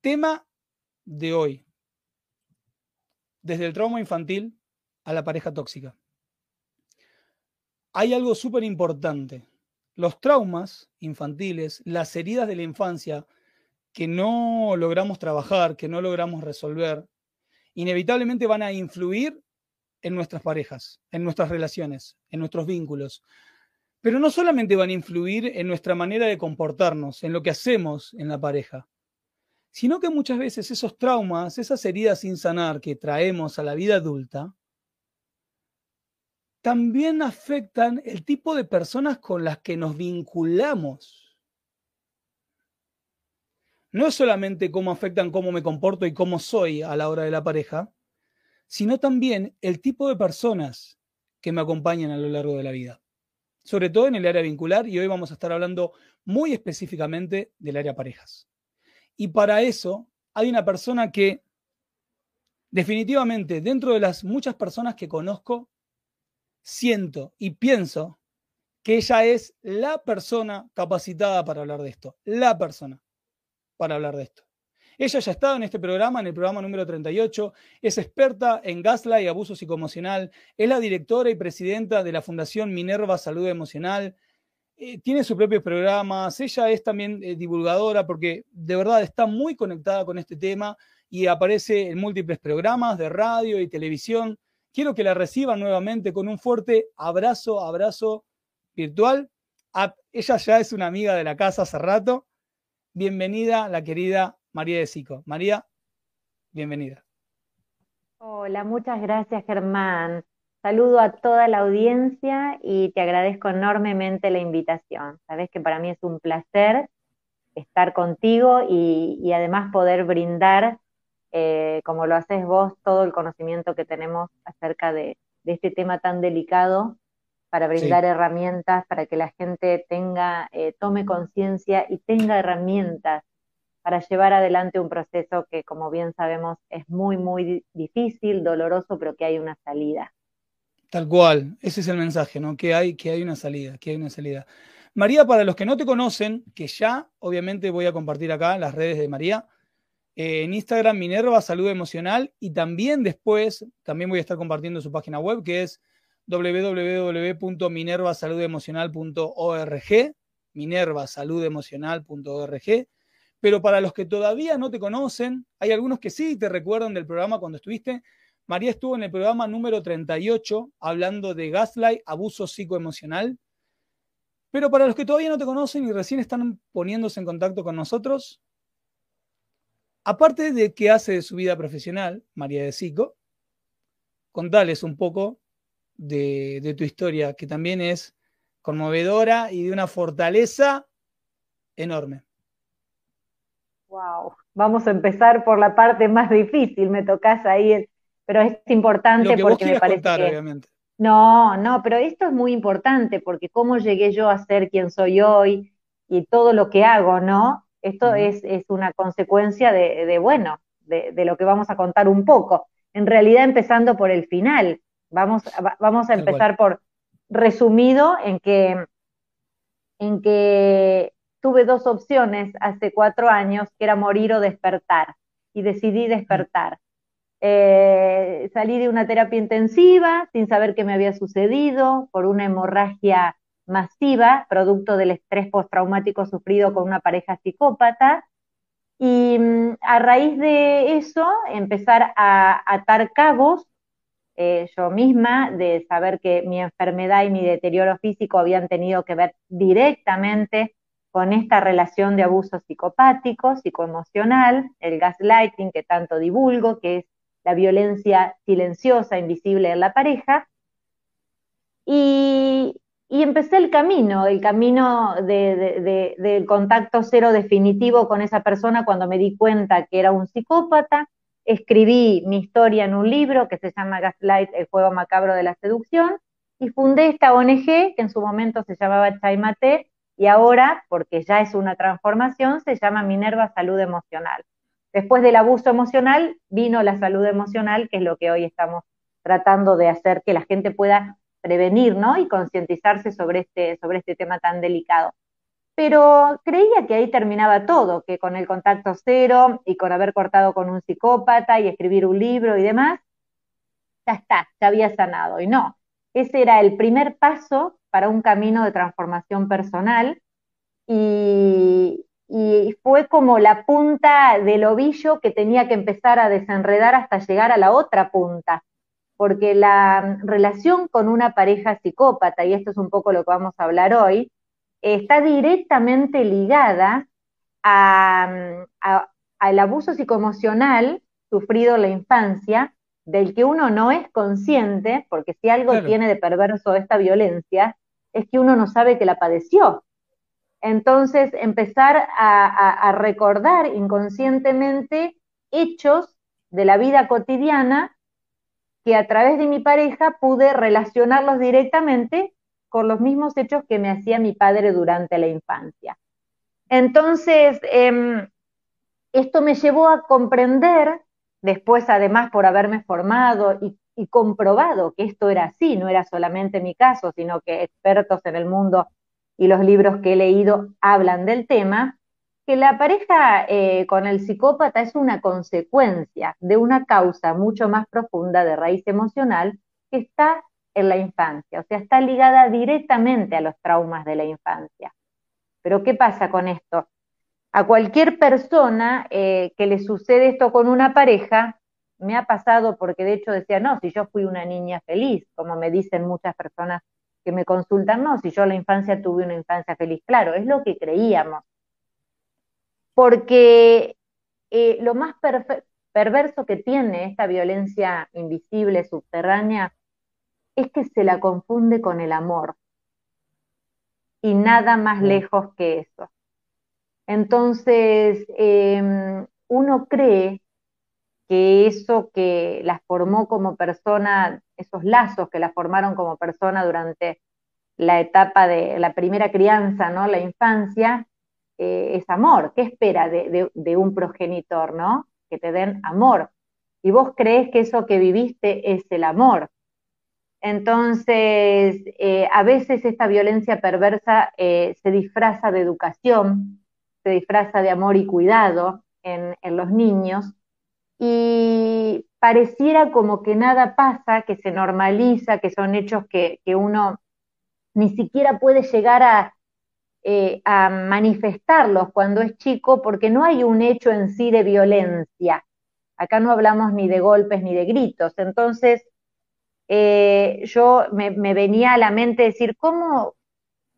Tema de hoy. Desde el trauma infantil a la pareja tóxica. Hay algo súper importante. Los traumas infantiles, las heridas de la infancia que no logramos trabajar, que no logramos resolver, inevitablemente van a influir en nuestras parejas, en nuestras relaciones, en nuestros vínculos. Pero no solamente van a influir en nuestra manera de comportarnos, en lo que hacemos en la pareja, sino que muchas veces esos traumas, esas heridas sin sanar que traemos a la vida adulta, también afectan el tipo de personas con las que nos vinculamos. No es solamente cómo afectan cómo me comporto y cómo soy a la hora de la pareja, sino también el tipo de personas que me acompañan a lo largo de la vida. Sobre todo en el área vincular y hoy vamos a estar hablando muy específicamente del área parejas. Y para eso hay una persona que definitivamente dentro de las muchas personas que conozco, siento y pienso que ella es la persona capacitada para hablar de esto, la persona para hablar de esto. Ella ya ha estado en este programa, en el programa número 38, es experta en gaslight y abuso psicoemocional, es la directora y presidenta de la Fundación Minerva Salud Emocional, eh, tiene sus propios programas, ella es también eh, divulgadora porque de verdad está muy conectada con este tema y aparece en múltiples programas de radio y televisión. Quiero que la reciban nuevamente con un fuerte abrazo, abrazo virtual. ella ya es una amiga de la casa hace rato. Bienvenida la querida María de Sico. María, bienvenida. Hola, muchas gracias Germán. Saludo a toda la audiencia y te agradezco enormemente la invitación. Sabes que para mí es un placer estar contigo y, además poder brindar, eh, como lo haces vos, todo el conocimiento que tenemos acerca de, este tema tan delicado para brindar herramientas, para que la gente tenga, eh, tome conciencia y tenga herramientas para llevar adelante un proceso que, como bien sabemos, es muy, muy difícil, doloroso, pero que hay una salida. Tal cual, ese es el mensaje, ¿no? Que hay, que hay una salida, que hay una salida. María, para los que no te conocen, que ya obviamente voy a compartir acá las redes de María, eh, en Instagram Minerva Salud Emocional y también después, también voy a estar compartiendo su página web que es www.minervasaludemocional.org, minervasaludemocional.org. Pero para los que todavía no te conocen, hay algunos que sí te recuerdan del programa cuando estuviste, María estuvo en el programa número 38 hablando de gaslight, abuso psicoemocional. Pero para los que todavía no te conocen y recién están poniéndose en contacto con nosotros, aparte de qué hace de su vida profesional, María de Psico, contales un poco de, tu historia, que también es conmovedora y de una fortaleza enorme. Wow, vamos a empezar por la parte más difícil, me tocas ahí pero es importante porque me parece que... No, no, pero esto es muy importante porque cómo llegué yo a ser quien soy hoy y todo lo que hago, ¿no? Esto es, una consecuencia de, bueno, de, lo que vamos a contar un poco. En realidad empezando por el final, vamos, vamos a empezar por resumido en que, en que tuve dos opciones hace cuatro años, que era morir o despertar, y decidí despertar. Eh, salí de una terapia intensiva sin saber qué me había sucedido por una hemorragia masiva, producto del estrés postraumático sufrido con una pareja psicópata. Y mm, a raíz de eso, empezar a atar cabos eh, yo misma, de saber que mi enfermedad y mi deterioro físico habían tenido que ver directamente con esta relación de abuso psicopático, psicoemocional, el gaslighting que tanto divulgo, que es la violencia silenciosa, invisible en la pareja. Y, empecé el camino, el camino de, del contacto cero definitivo con esa persona cuando me di cuenta que era un psicópata. Escribí mi historia en un libro que se llama Gaslight, el juego macabro de la seducción, y fundé esta ONG que en su momento se llamaba Chaimate y ahora, porque ya es una transformación, se llama Minerva Salud Emocional. Después del abuso emocional vino la salud emocional, que es lo que hoy estamos tratando de hacer que la gente pueda prevenir, ¿no? Y concientizarse sobre este, sobre este tema tan delicado. Pero creía que ahí terminaba todo, que con el contacto cero y con haber cortado con un psicópata y escribir un libro y demás, ya está, ya había sanado. Y no, ese era el primer paso para un camino de transformación personal y, y fue como la punta del ovillo que tenía que empezar a desenredar hasta llegar a la otra punta, porque la relación con una pareja psicópata, y esto es un poco lo que vamos a hablar hoy, está directamente ligada al abuso psicoemocional sufrido en la infancia, del que uno no es consciente, porque si algo tiene de perverso esta violencia, es que uno no sabe que la padeció. Entonces, empezar a recordar inconscientemente hechos de la vida cotidiana que a través de mi pareja pude relacionarlos directamente con los mismos hechos que me hacía mi padre durante la infancia. Entonces, em, esto me llevó a comprender, después además por haberme formado y, y comprobado que esto era así, no era solamente mi caso, sino que expertos en el mundo y los libros que he leído hablan del tema, que la pareja eh, con el psicópata es una consecuencia de una causa mucho más profunda de raíz emocional que está en la infancia, o sea, está ligada directamente a los traumas de la infancia. Pero ¿qué pasa con esto? A cualquier persona eh, que le sucede esto con una pareja, me ha pasado porque de hecho decía, no, si yo fui una niña feliz, como me dicen muchas personas que me consultan, no, si yo en la infancia tuve una infancia feliz, claro, es lo que creíamos porque eh, lo más perverso que tiene esta violencia invisible, subterránea, es que se la confunde con el amor. Y nada más lejos que eso. Entonces, em, uno cree que eso que la formó como persona, esos lazos que la formaron como persona durante la etapa de la primera crianza, ¿no? La infancia, eh, es amor. ¿Qué espera de, un progenitor, no? Que te den amor. Y vos crees que eso que viviste es el amor. Entonces, eh, a veces esta violencia perversa eh, se disfraza de educación, se disfraza de amor y cuidado en, los niños y pareciera como que nada pasa, que se normaliza, que son hechos que uno ni siquiera puede llegar a, eh, a manifestarlos cuando es chico porque no hay un hecho en sí de violencia. Acá no hablamos ni de golpes ni de gritos. Entonces, eh, yo me, venía a la mente decir, ¿cómo,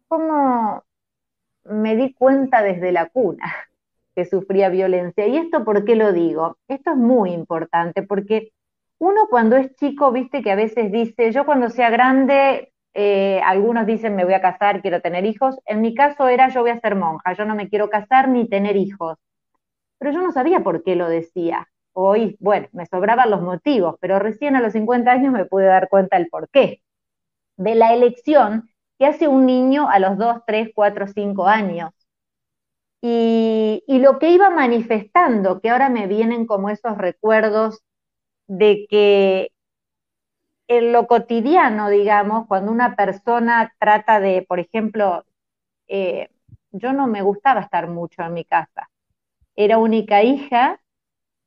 ¿cómo me di cuenta desde la cuna que sufría violencia? ¿Y esto por qué lo digo? Esto es muy importante porque uno cuando es chico, viste que a veces dice, yo cuando sea grande eh, algunos dicen me voy a casar, quiero tener hijos. En mi caso era yo voy a ser monja, yo no me quiero casar ni tener hijos. Pero yo no sabía por qué lo decía. Hoy, bueno, me sobraban los motivos, pero recién a los 50 años me pude dar cuenta del por qué. De la elección que hace un niño a los 2, 3, 4, 5 años. Y, y lo que iba manifestando, que ahora me vienen como esos recuerdos de que en lo cotidiano, digamos, cuando una persona trata de, por ejemplo, eh, yo no me gustaba estar mucho en mi casa. Era única hija,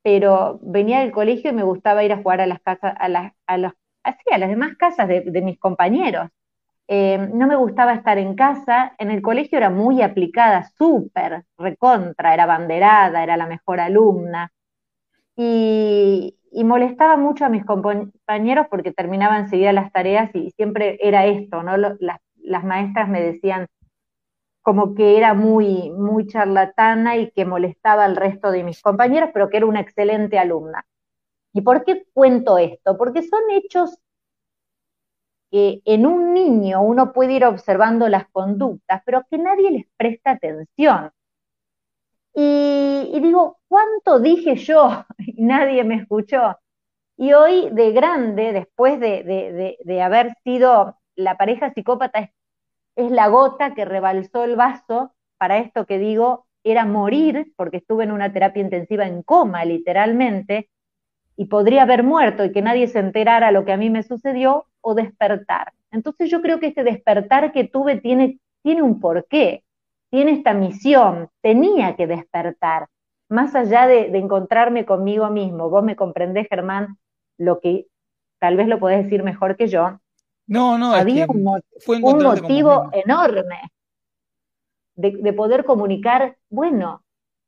pero venía del colegio y me gustaba ir a jugar a las casas, a las, a las, así, a las demás casas de, mis compañeros. Eh, no me gustaba estar en casa. En el colegio era muy aplicada, súper recontra, era banderada, era la mejor alumna. Y, molestaba mucho a mis compañeros porque terminaba enseguida las tareas y siempre era esto, ¿no? Las, maestras me decían como que era muy, muy charlatana y que molestaba al resto de mis compañeros, pero que era una excelente alumna. ¿Y por qué cuento esto? Porque son hechos en un niño uno puede ir observando las conductas, pero que nadie les presta atención. Y, digo, ¿cuánto dije yo? Y nadie me escuchó. Y hoy de grande, después de, haber sido la pareja psicópata, es, la gota que rebalsó el vaso para esto que digo, era morir, porque estuve en una terapia intensiva en coma, literalmente, y podría haber muerto y que nadie se enterara lo que a mí me sucedió, o despertar. Entonces yo creo que este despertar que tuve tiene, tiene un porqué, tiene esta misión, tenía que despertar, más allá de, encontrarme conmigo mismo. Vos me comprendés, Germán, lo que tal vez lo podés decir mejor que yo. No, no, había un, un motivo enorme de, de poder comunicar, bueno,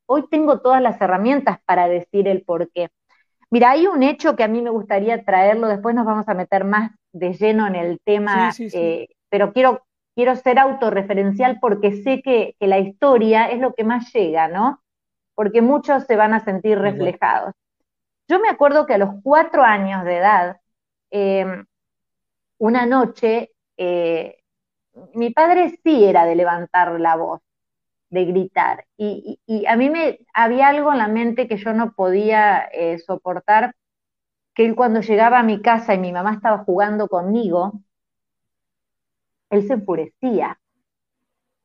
hoy tengo todas las herramientas para decir el porqué. Mira, hay un hecho que a mí me gustaría traerlo, después nos vamos a meter más de lleno en el tema, eh, pero quiero, quiero ser autorreferencial porque sé que, la historia es lo que más llega, ¿no? Porque muchos se van a sentir reflejados. Yo me acuerdo que a los cuatro años de edad, em, una noche, eh, mi padre sí era de levantar la voz, de gritar. Y, a mí me había algo en la mente que yo no podía eh, soportar que él cuando llegaba a mi casa y mi mamá estaba jugando conmigo, él se enfurecía,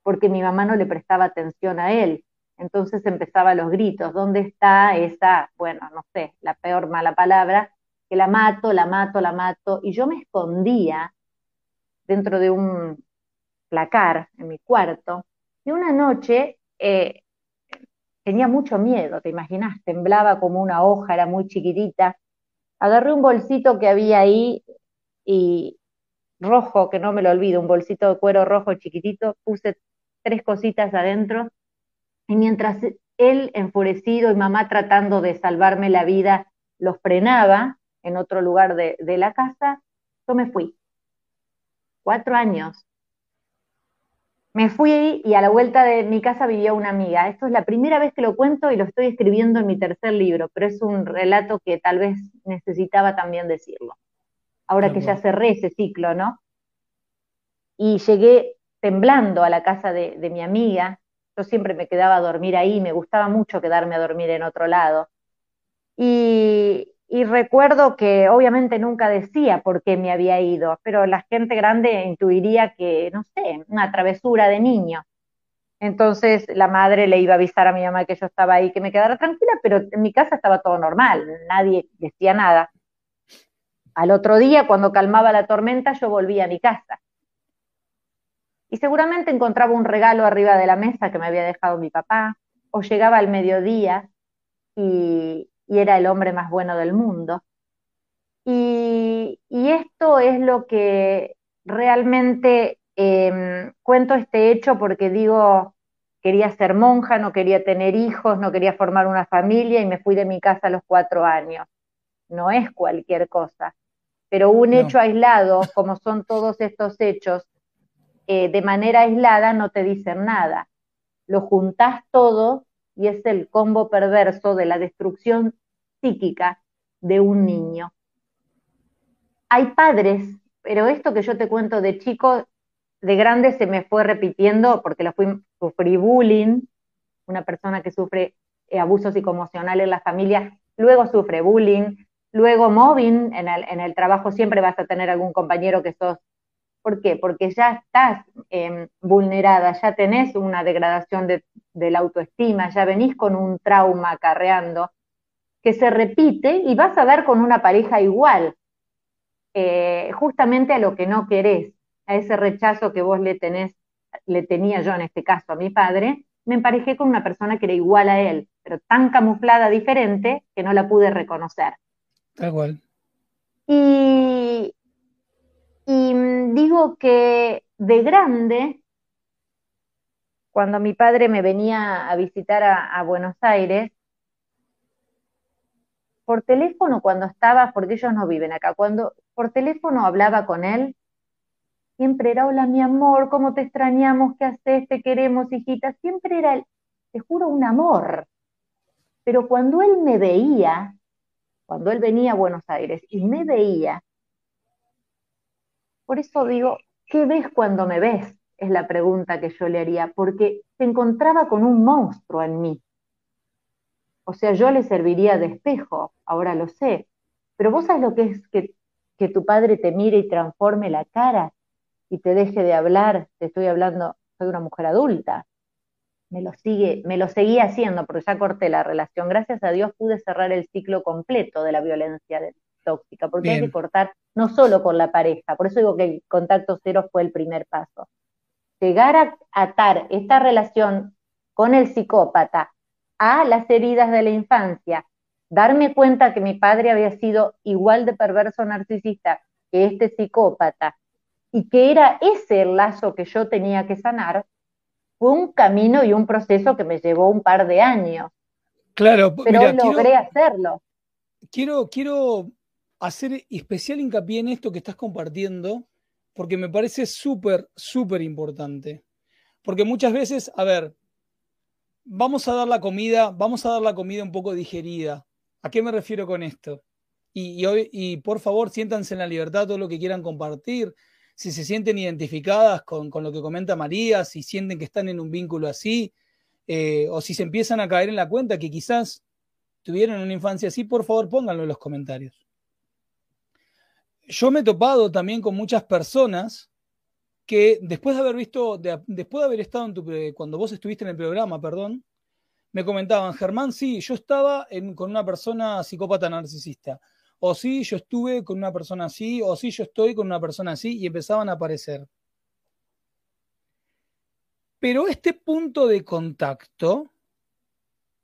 porque mi mamá no le prestaba atención a él. Entonces empezaba los gritos, ¿dónde está esa, bueno, no sé, la peor mala palabra, que la mato, la mato, la mato, y yo me escondía dentro de un placar en mi cuarto, y una noche eh, tenía mucho miedo, te imaginas, temblaba como una hoja, era muy chiquitita, agarré un bolsito que había ahí y rojo, que no me lo olvido, un bolsito de cuero rojo chiquitito, puse tres cositas adentro y mientras él enfurecido y mamá tratando de salvarme la vida los frenaba en otro lugar de, de la casa, yo me fui. Cuatro años. Me fui y a la vuelta de mi casa vivía una amiga. Esto es la primera vez que lo cuento y lo estoy escribiendo en mi tercer libro, pero es un relato que tal vez necesitaba también decirlo. Ahora que ya cerré ese ciclo, ¿no? Y llegué temblando a la casa de, mi amiga. Yo siempre me quedaba a dormir ahí, me gustaba mucho quedarme a dormir en otro lado. Y, y recuerdo que obviamente nunca decía por qué me había ido, pero la gente grande intuiría que, no sé, una travesura de niño. Entonces la madre le iba a avisar a mi mamá que yo estaba ahí, que me quedara tranquila, pero en mi casa estaba todo normal, nadie decía nada. Al otro día, cuando calmaba la tormenta, yo volvía a mi casa. Y seguramente encontraba un regalo arriba de la mesa que me había dejado mi papá, o llegaba al mediodía y, y era el hombre más bueno del mundo. Y, esto es lo que realmente em, cuento este hecho porque digo, quería ser monja, no quería tener hijos, no quería formar una familia y me fui de mi casa a los cuatro años. No es cualquier cosa, pero un hecho aislado, como son todos estos hechos, eh, de manera aislada no te dicen nada. Lo juntás todo y es el combo perverso de la destrucción psíquica de un niño. Hay padres, pero esto que yo te cuento de chico, de grande se me fue repitiendo porque lo fui, sufrí bullying, una persona que sufre eh, abuso psicoemocional en la familia, luego sufre bullying, luego mobbing, en el, en el trabajo siempre vas a tener algún compañero que sos ¿Por qué? Porque ya estás em, vulnerada, ya tenés una degradación de, la autoestima, ya venís con un trauma acarreando que se repite y vas a dar con una pareja igual, eh, justamente a lo que no querés, a ese rechazo que vos le tenés, le tenía yo en este caso a mi padre, me emparejé con una persona que era igual a él, pero tan camuflada diferente que no la pude reconocer. Tal cual. Y, digo que de grande, cuando mi padre me venía a visitar a, Buenos Aires, por teléfono cuando estaba, porque ellos no viven acá, cuando por teléfono hablaba con él, siempre era, hola mi amor, ¿cómo te extrañamos? ¿Qué haces? Te queremos, hijita. Siempre era, te juro, un amor. Pero cuando él me veía, cuando él venía a Buenos Aires y me veía, Por eso digo, ¿qué ves cuando me ves? Es la pregunta que yo le haría, porque se encontraba con un monstruo en mí. O sea, yo le serviría de espejo, ahora lo sé. Pero vos sabes lo que es que, tu padre te mire y transforme la cara y te deje de hablar, te estoy hablando, soy una mujer adulta. Me lo sigue, me lo seguía haciendo porque ya corté la relación. Gracias a Dios pude cerrar el ciclo completo de la violencia tóxica, porque hay que cortar no solo con la pareja, por eso digo que el contacto cero fue el primer paso. Llegar a atar esta relación con el psicópata a las heridas de la infancia, darme cuenta que mi padre había sido igual de perverso narcisista que este psicópata y que era ese el lazo que yo tenía que sanar, fue un camino y un proceso que me llevó un par de años. Claro, pero logré hacerlo. Quiero, quiero hacer especial hincapié en esto que estás compartiendo, porque me parece súper, súper importante. Porque muchas veces, a ver, vamos a dar la comida, vamos a dar la comida un poco digerida. ¿A qué me refiero con esto? Y, y, por favor, siéntanse en la libertad todo lo que quieran compartir. Si se sienten identificadas con, lo que comenta María, si sienten que están en un vínculo así, eh, o si se empiezan a caer en la cuenta que quizás tuvieron una infancia así, por favor pónganlo en los comentarios. Yo me he topado también con muchas personas que después de haber visto, después de haber estado en tu, cuando vos estuviste en el programa, perdón, me comentaban, Germán, sí, yo estaba con una persona psicópata narcisista, o sí, yo estuve con una persona así, o sí, yo estoy con una persona así, y empezaban a aparecer. Pero este punto de contacto,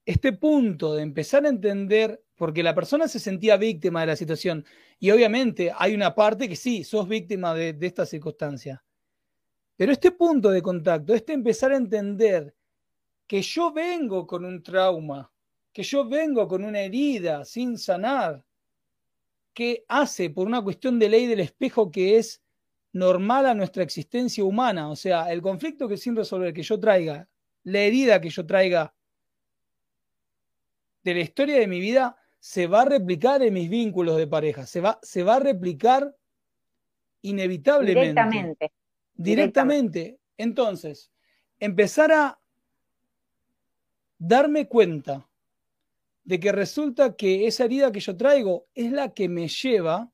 este punto de empezar a entender, porque la persona se sentía víctima de la situación, y obviamente hay una parte que sí, sos víctima de, de esta circunstancia, pero este punto de contacto, este empezar a entender que yo vengo con un trauma, que yo vengo con una herida sin sanar, que hace por una cuestión de ley del espejo que es normal a nuestra existencia humana, o sea, el conflicto que sin resolver que yo traiga, la herida que yo traiga de la historia de mi vida, se va a replicar en mis vínculos de pareja, se va, se va a replicar inevitablemente. Directamente directamente. Entonces, empezar a darme cuenta de que resulta que esa herida que yo traigo es la que me lleva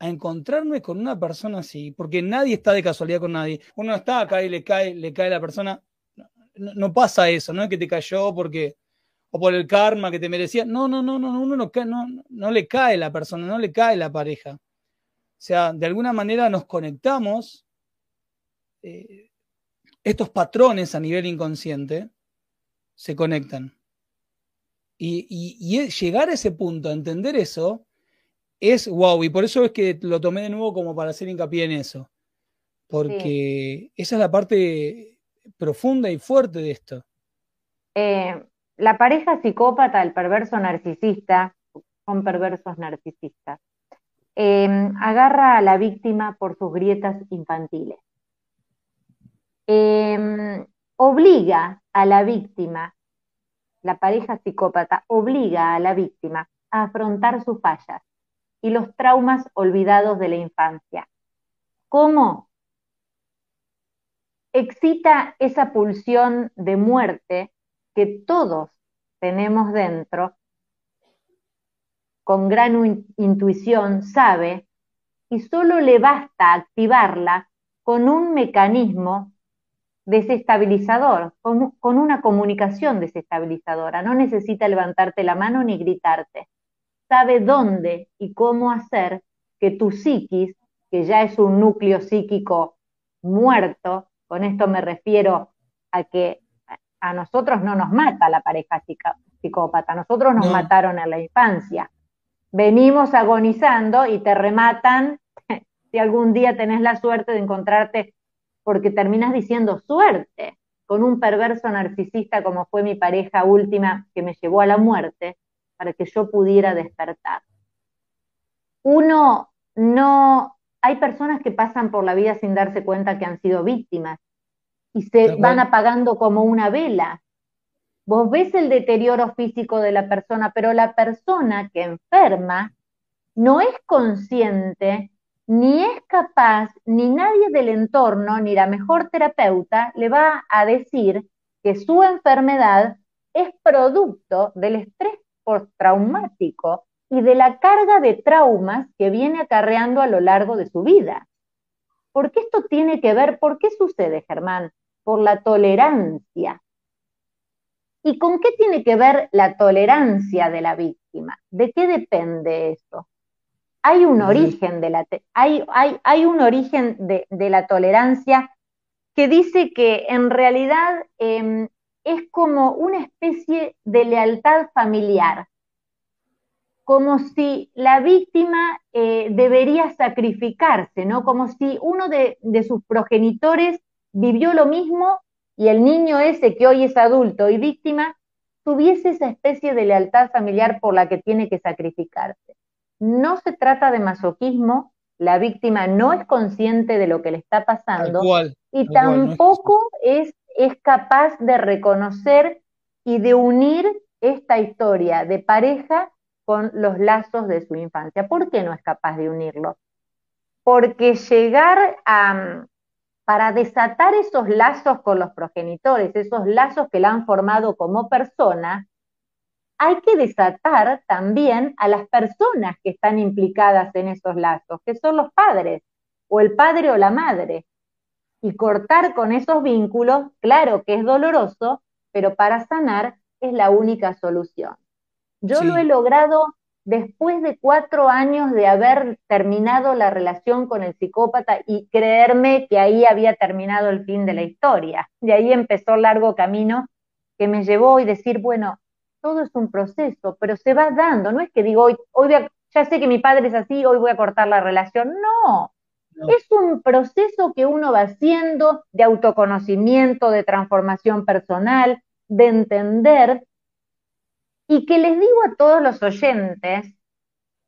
a encontrarme con una persona así, porque nadie está de casualidad con nadie. Uno está acá y le cae, le cae la persona. No, pasa eso, no es que te cayó porque o por el karma que te merecía. No, no, no, no, uno no, no, no le cae la persona, no le cae la pareja. O sea, de alguna manera nos conectamos, eh, estos patrones a nivel inconsciente se conectan. Y, llegar a ese punto, a entender eso, es wow. Y por eso es que lo tomé de nuevo como para hacer hincapié en eso. Porque esa es la parte profunda y fuerte de esto. Eh, la pareja psicópata, el perverso narcisista, son perversos narcisistas, Em, agarra a la víctima por sus grietas infantiles. Em, obliga a la víctima, la pareja psicópata obliga a la víctima a afrontar sus fallas y los traumas olvidados de la infancia. ¿Cómo? Excita esa pulsión de muerte que todos tenemos dentro con gran intuición sabe y solo le basta activarla con un mecanismo desestabilizador, con, con, una comunicación desestabilizadora. No necesita levantarte la mano ni gritarte. Sabe dónde y cómo hacer que tu psiquis, que ya es un núcleo psíquico muerto, con esto me refiero a que a nosotros no nos mata la pareja psicópata, a nosotros nos mataron en la infancia. Venimos agonizando y te rematan si algún día tenés la suerte de encontrarte, porque terminas diciendo suerte con un perverso narcisista como fue mi pareja última que me llevó a la muerte para que yo pudiera despertar. Uno no, hay personas que pasan por la vida sin darse cuenta que han sido víctimas y se van apagando como una vela Vos ves el deterioro físico de la persona, pero la persona que enferma no es consciente ni es capaz, ni nadie del entorno, ni la mejor terapeuta le va a decir que su enfermedad es producto del estrés postraumático y de la carga de traumas que viene acarreando a lo largo de su vida. Porque esto tiene que ver, ¿por qué sucede, Germán? Por la tolerancia. ¿Y con qué tiene que ver la tolerancia de la víctima? ¿De qué depende eso? Hay un origen de la, hay, hay, un origen de, la tolerancia que dice que en realidad em, es como una especie de lealtad familiar, como si la víctima eh, debería sacrificarse, ¿no? Como si uno de, de sus progenitores vivió lo mismo y el niño ese que hoy es adulto y víctima tuviese esa especie de lealtad familiar por la que tiene que sacrificarse. No se trata de masoquismo, la víctima no es consciente de lo que le está pasando y tampoco es, es capaz de reconocer y de unir esta historia de pareja con los lazos de su infancia. ¿Por qué no es capaz de unirlo? Porque llegar a, para desatar esos lazos con los progenitores, esos lazos que la han formado como persona, hay que desatar también a las personas que están implicadas en esos lazos, que son los padres, o el padre o la madre. Y cortar con esos vínculos, claro que es doloroso, pero para sanar es la única solución. Yo lo he logrado después de cuatro años de haber terminado la relación con el psicópata y creerme que ahí había terminado el fin de la historia. De ahí empezó el largo camino que me llevó y decir, bueno, todo es un proceso, pero se va dando. No es que digo, hoy, hoy ya sé que mi padre es así, hoy voy a cortar la relación. No. Es un proceso que uno va haciendo de autoconocimiento, de transformación personal, de entender. Y que les digo a todos los oyentes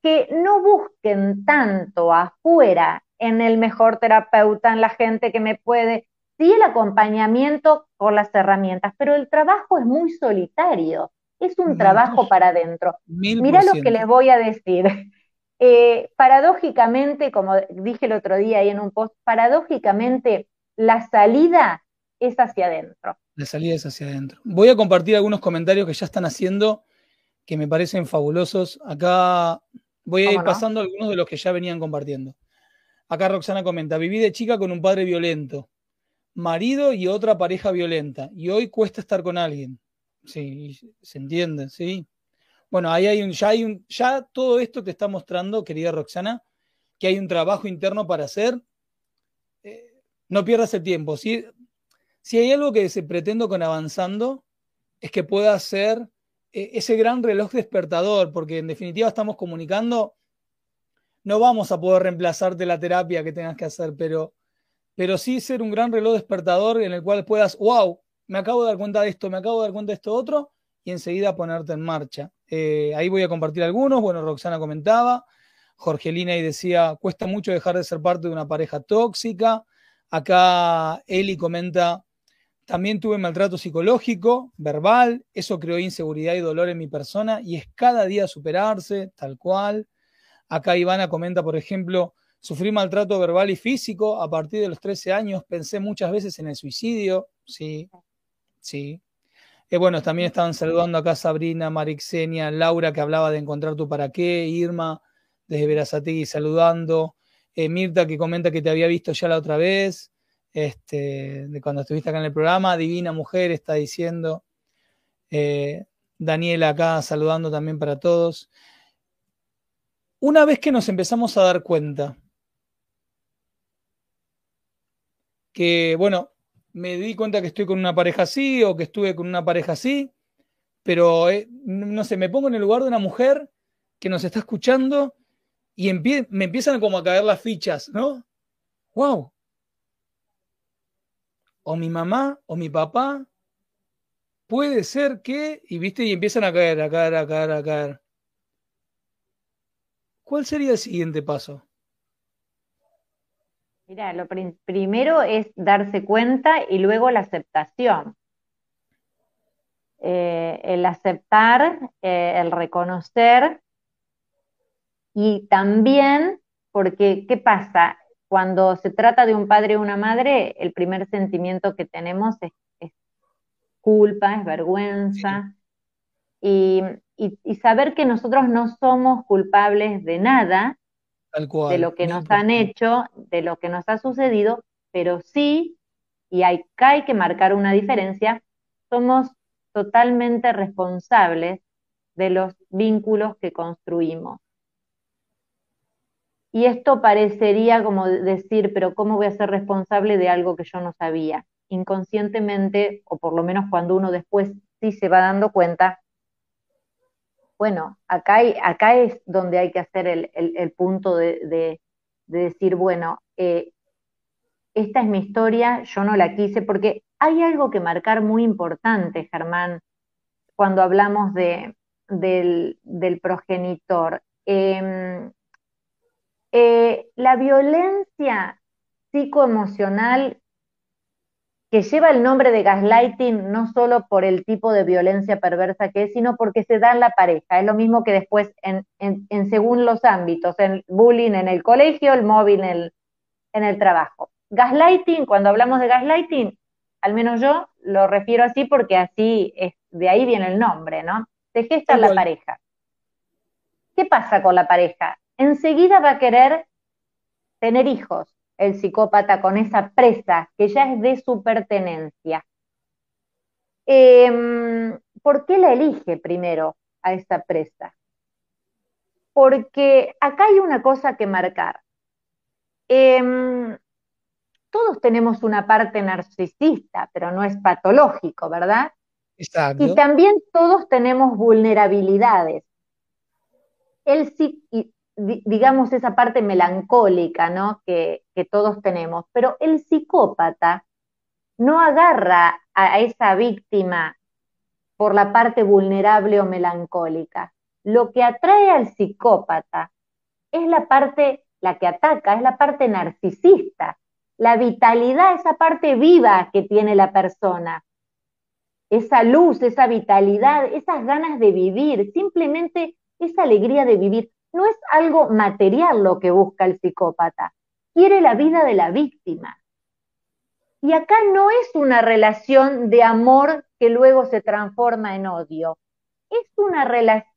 que no busquen tanto afuera en el mejor terapeuta, en la gente que me puede, sí el acompañamiento con las herramientas, pero el trabajo es muy solitario es un trabajo para adentro. Mira lo que les voy a decir. Eh, paradójicamente, como dije el otro día ahí en un post, paradójicamente la salida es hacia adentro. La salida es hacia adentro. Voy a compartir algunos comentarios que ya están haciendo que me parecen fabulosos. Acá voy a ir pasando algunos de los que ya venían compartiendo. Acá Roxana comenta, viví de chica con un padre violento, marido y otra pareja violenta, y hoy cuesta estar con alguien. Sí, se entiende, sí. Bueno, ahí hay un, ya hay un, ya todo esto te está mostrando, querida Roxana, que hay un trabajo interno para hacer. Eh, no pierdas el tiempo. Si, si hay algo que se pretendo con avanzando, es que pueda ser ese gran reloj despertador, porque en definitiva estamos comunicando. No vamos a poder reemplazarte la terapia que tengas que hacer, pero, pero sí ser un gran reloj despertador en el cual puedas, wow, me acabo de dar cuenta de esto, me acabo de dar cuenta de esto otro, y enseguida ponerte en marcha. Eh, ahí voy a compartir algunos. Bueno, Roxana comentaba, Jorgelina y decía, cuesta mucho dejar de ser parte de una pareja tóxica. Acá Eli comenta, también tuve maltrato psicológico, verbal, eso creó inseguridad y dolor en mi persona y es cada día superarse, tal cual. Acá Ivana comenta, por ejemplo, sufrí maltrato verbal y físico a partir de los 13 años, pensé muchas veces en el suicidio, sí, Sí. Eh, bueno, también estaban saludando acá Sabrina, Marixenia, Laura, que hablaba de encontrar tu para qué, Irma, desde Verazategui saludando, eh, Mirta, que comenta que te había visto ya la otra vez, este, de cuando estuviste acá en el programa, Divina Mujer está diciendo, eh, Daniela acá saludando también para todos. Una vez que nos empezamos a dar cuenta que, bueno, me di cuenta que estoy con una pareja así o que estuve con una pareja así, pero eh, no sé, me pongo en el lugar de una mujer que nos está escuchando y me empiezan como a caer las fichas, ¿no? ¡Wow! O mi mamá o mi papá, puede ser que, y viste, y empiezan a caer, a caer, a caer, a caer. ¿Cuál sería el siguiente paso? Mira, lo primero es darse cuenta y luego la aceptación. Eh, el aceptar, eh, el reconocer y también Porque, ¿qué pasa? Cuando se trata de un padre o una madre, el primer sentimiento que tenemos es, culpa, es vergüenza. Y, saber que nosotros no somos culpables de nada, de lo que nos han hecho, de lo que nos ha sucedido, pero sí, y hay, hay que marcar una diferencia, somos totalmente responsables de los vínculos que construimos. Y esto parecería como decir, pero ¿cómo voy a ser responsable de algo que yo no sabía? Inconscientemente, o por lo menos cuando uno después sí se va dando cuenta, bueno, acá, acá es donde hay que hacer el, punto de, decir, bueno, eh, esta es mi historia, yo no la quise, porque hay algo que marcar muy importante, Germán, cuando hablamos de, del, progenitor. Em, eh, la violencia psicoemocional que lleva el nombre de gaslighting no solo por el tipo de violencia perversa que es, sino porque se da en la pareja. Es lo mismo que después en, según los ámbitos, el bullying en el colegio, el móvil en en el trabajo. Gaslighting, cuando hablamos de gaslighting, al menos yo lo refiero así porque así es, de ahí viene el nombre, ¿no? Se gesta la pareja. ¿Qué pasa con la pareja? Enseguida va a querer tener hijos, el psicópata con esa presa que ya es de su pertenencia. Em, ¿Por qué la elige primero a esa presa? Porque acá hay una cosa que marcar. Eh, todos tenemos una parte narcisista, pero no es patológico, ¿verdad? Exacto. Y también todos tenemos vulnerabilidades. El, digamos, esa parte melancólica, ¿no? Que, que todos tenemos. Pero el psicópata no agarra a esa víctima por la parte vulnerable o melancólica. Lo que atrae al psicópata es la parte, la que ataca, es la parte narcisista, la vitalidad, esa parte viva que tiene la persona, esa luz, esa vitalidad, esas ganas de vivir, simplemente esa alegría de vivir. No es algo material lo que busca el psicópata, quiere la vida de la víctima. Y acá no es una relación de amor que luego se transforma en odio, es una,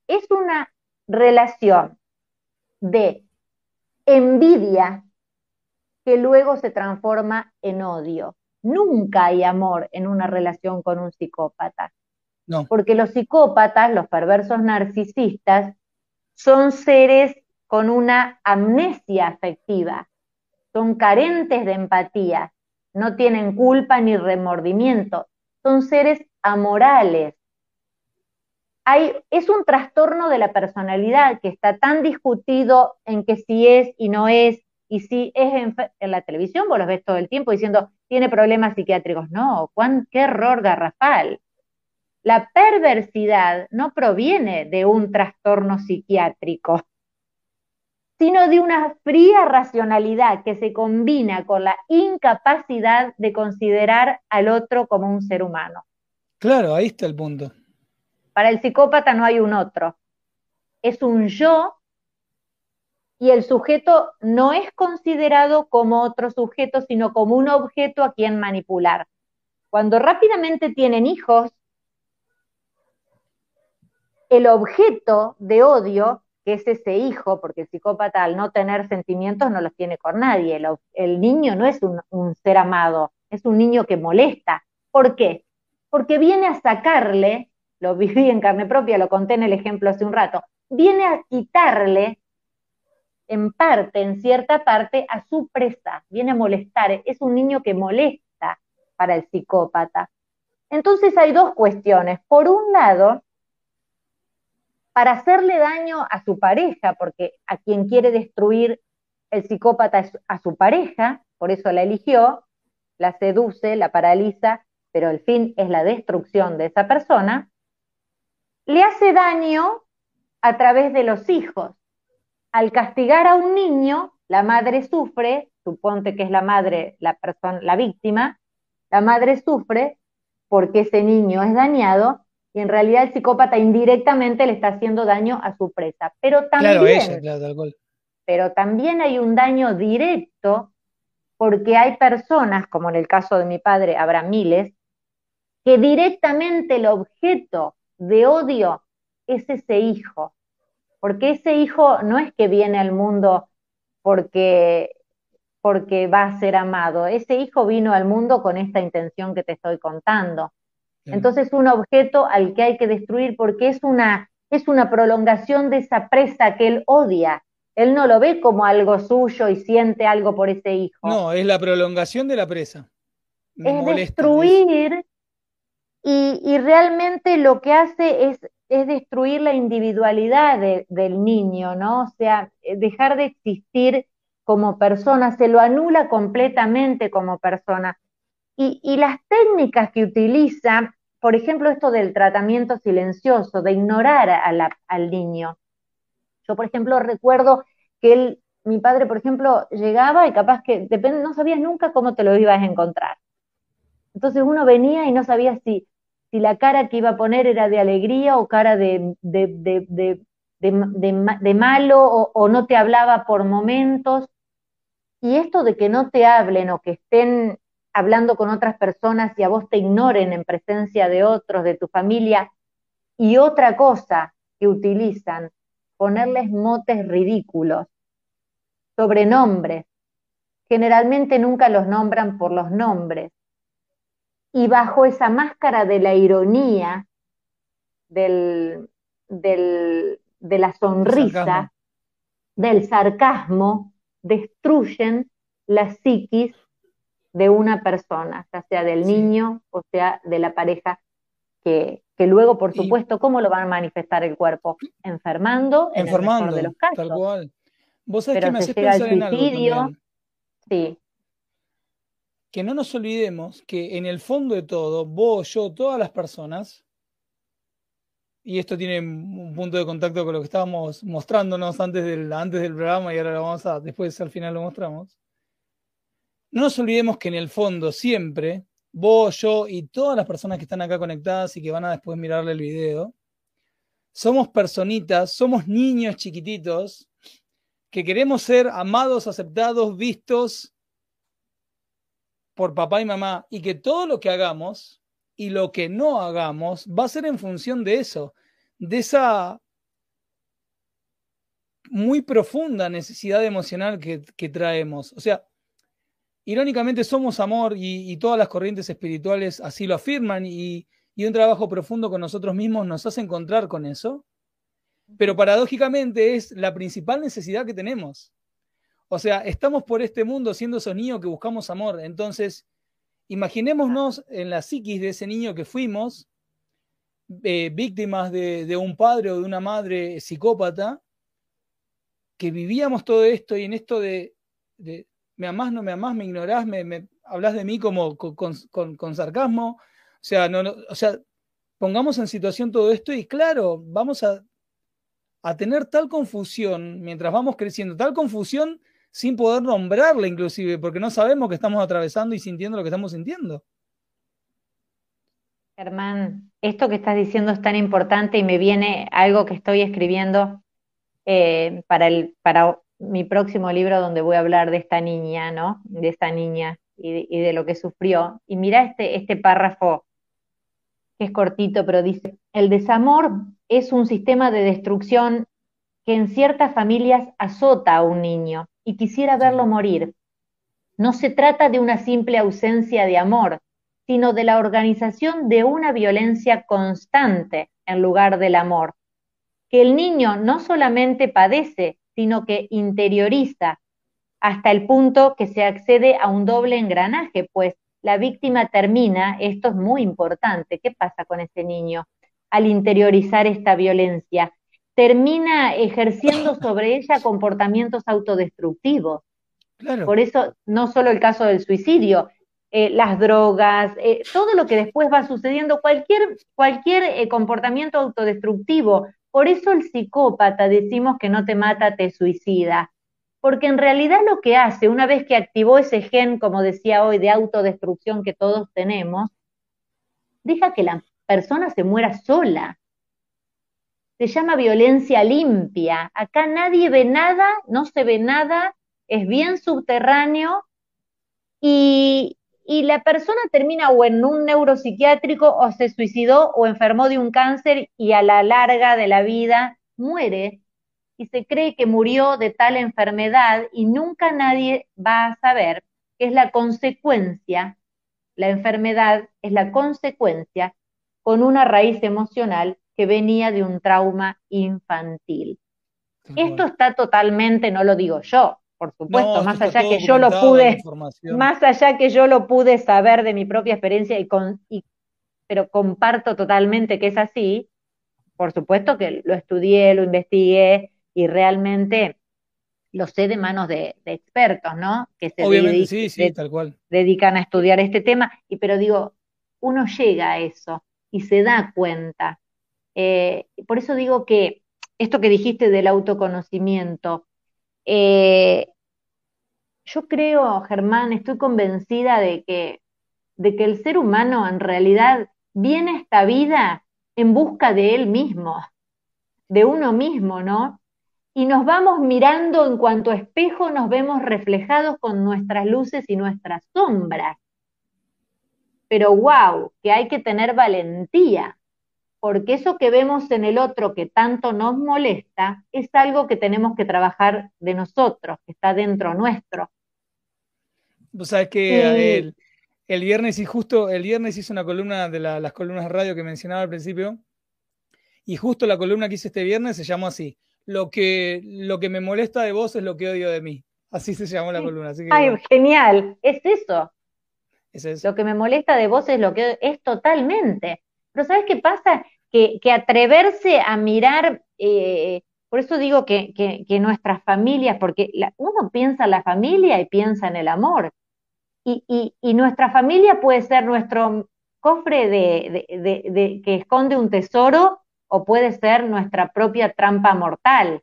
es una relación de envidia que luego se transforma en odio. Nunca hay amor en una relación con un psicópata. No. Porque los psicópatas, los perversos narcisistas, son seres con una amnesia afectiva, son carentes de empatía, no tienen culpa ni remordimiento, son seres amorales. Hay, es un trastorno de la personalidad que está tan discutido en que si es y no es, y si es en, la televisión, vos los ves todo el tiempo diciendo, tiene problemas psiquiátricos. No, ¿cuán, qué error garrafal. La perversidad no proviene de un trastorno psiquiátrico, sino de una fría racionalidad que se combina con la incapacidad de considerar al otro como un ser humano. Claro, ahí está el punto. Para el psicópata no hay un otro. Es un yo y el sujeto no es considerado como otro sujeto, sino como un objeto a quien manipular. Cuando rápidamente tienen hijos, el objeto de odio, que es ese hijo, porque el psicópata al no tener sentimientos no los tiene con nadie, el, niño no es un, un ser amado, es un niño que molesta. ¿Por qué? Porque viene a sacarle, lo viví en carne propia, lo conté en el ejemplo hace un rato, viene a quitarle en parte, en cierta parte, a su presa, viene a molestar, es un niño que molesta para el psicópata. Entonces hay dos cuestiones. Por un lado, para hacerle daño a su pareja, porque a quien quiere destruir el psicópata es a su pareja, por eso la eligió, la seduce, la paraliza, pero el fin es la destrucción de esa persona, le hace daño a través de los hijos. Al castigar a un niño, la madre sufre, suponte que es la madre, la persona, la víctima, la madre sufre porque ese niño es dañado y en realidad el psicópata indirectamente le está haciendo daño a su presa. Pero también, pero también hay un daño directo porque hay personas, como en el caso de mi padre, habrá miles, que directamente el objeto de odio es ese hijo, porque ese hijo no es que viene al mundo porque, porque va a ser amado, ese hijo vino al mundo con esta intención que te estoy contando. Entonces un objeto al que hay que destruir porque es una, es una prolongación de esa presa que él odia. Él no lo ve como algo suyo y siente algo por ese hijo. No, es la prolongación de la presa. es destruir y, realmente lo que hace es, es destruir la individualidad del niño, ¿no? O sea, dejar de existir como persona, se lo anula completamente como persona. Y, las técnicas que utiliza, por ejemplo, esto del tratamiento silencioso, de ignorar al niño. Yo, por ejemplo, recuerdo que él, mi padre, por ejemplo, llegaba y capaz que depende, no sabías nunca cómo te lo ibas a encontrar. Entonces uno venía y no sabía si, si la cara que iba a poner era de alegría o cara de, de, de malo o, o no te hablaba por momentos. Y esto de que no te hablen o que estén hablando con otras personas y a vos te ignoren en presencia de otros, de tu familia. Y otra cosa que utilizan, ponerles motes ridículos, sobrenombres. Generalmente nunca los nombran por los nombres. Y bajo esa máscara de la ironía, del, del, de la sonrisa, del sarcasmo, destruyen la psiquis de una persona, ya sea del niño o sea de la pareja, que, que luego, por supuesto, ¿cómo lo van a manifestar el cuerpo? Enfermando, enfermando, en de los casos. Tal cual. Vos sabés que me haces pensar en algo Sí. Que no nos olvidemos que en el fondo de todo, vos, yo, todas las personas, y esto tiene un punto de contacto con lo que estábamos mostrándonos antes del, antes del programa y ahora lo vamos a, después al final lo mostramos, no nos olvidemos que en el fondo siempre, vos, yo y todas las personas que están acá conectadas y que van a después mirarle el video, somos personitas, somos niños chiquititos que queremos ser amados, aceptados, vistos por papá y mamá y que todo lo que hagamos y lo que no hagamos va a ser en función de eso, de esa muy profunda necesidad emocional que, que traemos. O sea, irónicamente somos amor y, todas las corrientes espirituales así lo afirman y, un trabajo profundo con nosotros mismos nos hace encontrar con eso, pero paradójicamente es la principal necesidad que tenemos. O sea, estamos por este mundo siendo esos niños que buscamos amor. Entonces, imaginémonos en la psiquis de ese niño que fuimos, eh, víctimas de, un padre o de una madre psicópata, que vivíamos todo esto y en esto de me amás, no me amás, me ignorás, me, hablas de mí como con, sarcasmo. O sea, no, o sea, pongamos en situación todo esto y claro, vamos a, a tener tal confusión mientras vamos creciendo, tal confusión sin poder nombrarla inclusive, porque no sabemos que estamos atravesando y sintiendo lo que estamos sintiendo. Germán, esto que estás diciendo es tan importante y me viene algo que estoy escribiendo eh, para, el, para mi próximo libro donde voy a hablar de esta niña, ¿no? De esta niña y de, lo que sufrió. Y mira este, este párrafo que es cortito, pero dice, el desamor es un sistema de destrucción que en ciertas familias azota a un niño y quisiera verlo morir. No se trata de una simple ausencia de amor, sino de la organización de una violencia constante en lugar del amor, que el niño no solamente padece, sino que interioriza hasta el punto que se accede a un doble engranaje, pues la víctima termina, esto es muy importante, ¿qué pasa con ese niño al interiorizar esta violencia? Termina ejerciendo sobre ella comportamientos autodestructivos. Por eso, no solo el caso del suicidio, eh, las drogas, eh, todo lo que después va sucediendo, cualquier, cualquier eh, comportamiento autodestructivo, por eso el psicópata decimos que no te mata, te suicida. Porque en realidad lo que hace, una vez que activó ese gen, como decía hoy, de autodestrucción que todos tenemos, deja que la persona se muera sola. se llama violencia limpia. Acá nadie ve nada, no se ve nada, es bien subterráneo y, y la persona termina o en un neuropsiquiátrico o se suicidó o enfermó de un cáncer y a la larga de la vida muere y se cree que murió de tal enfermedad y nunca nadie va a saber que es la consecuencia, la enfermedad es la consecuencia con una raíz emocional que venía de un trauma infantil. Esto está totalmente, no lo digo yo, por supuesto, más allá que yo lo pude, más allá que yo lo pude saber de mi propia experiencia y, con, pero comparto totalmente que es así. Por supuesto que lo estudié, lo investigué y realmente lo sé de manos de, expertos, ¿no? Que se Obviamente, sí, sí, tal cual. dedican a estudiar este tema. Y pero digo, uno llega a eso y se da cuenta. Eh, por eso digo que esto que dijiste del autoconocimiento, eh, yo creo, Germán, estoy convencida de que, de que el ser humano en realidad viene a esta vida en busca de él mismo, de uno mismo, ¿no? Y nos vamos mirando en cuanto espejo, nos vemos reflejados con nuestras luces y nuestras sombras. Pero wow, que hay que tener valentía, porque eso que vemos en el otro que tanto nos molesta es algo que tenemos que trabajar de nosotros, que está dentro nuestro. Vos sabés que el, viernes, y justo el viernes hice una columna de las columnas de radio que mencionaba al principio, y justo la columna que hice este viernes se llamó así, lo que, lo que me molesta de vos es lo que odio de mí. Así se llamó la columna. Ay, genial, es eso. Es eso. Lo que me molesta de vos es lo que es totalmente. Pero ¿sabes qué pasa? Que, atreverse a mirar, eh, por eso digo que, nuestras familias, porque uno piensa en la familia y piensa en el amor, y, nuestra familia puede ser nuestro cofre de, que esconde un tesoro o puede ser nuestra propia trampa mortal.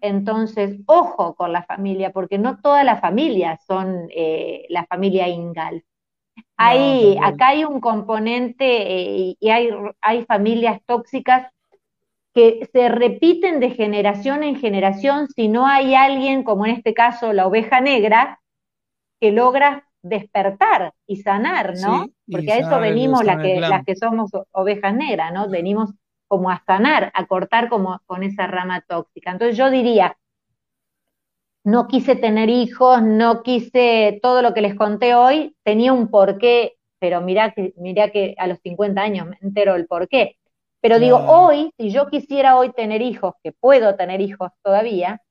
Entonces, ojo con la familia, porque no todas las familias son eh, la familia Ingal. Hay, acá hay un componente eh, y hay, hay familias tóxicas que se repiten de generación en generación si no hay alguien, como en este caso la oveja negra, que logra despertar y sanar, ¿no? Porque a eso venimos las que, las que somos ovejas negras, ¿no? Venimos como a sanar, a cortar como con esa rama tóxica. Entonces yo diría, no quise tener hijos, no quise todo lo que les conté hoy, tenía un porqué, pero mirá que, mirá que a los 50 años me entero el porqué. Pero digo, hoy, si yo quisiera hoy tener hijos, que puedo tener hijos todavía,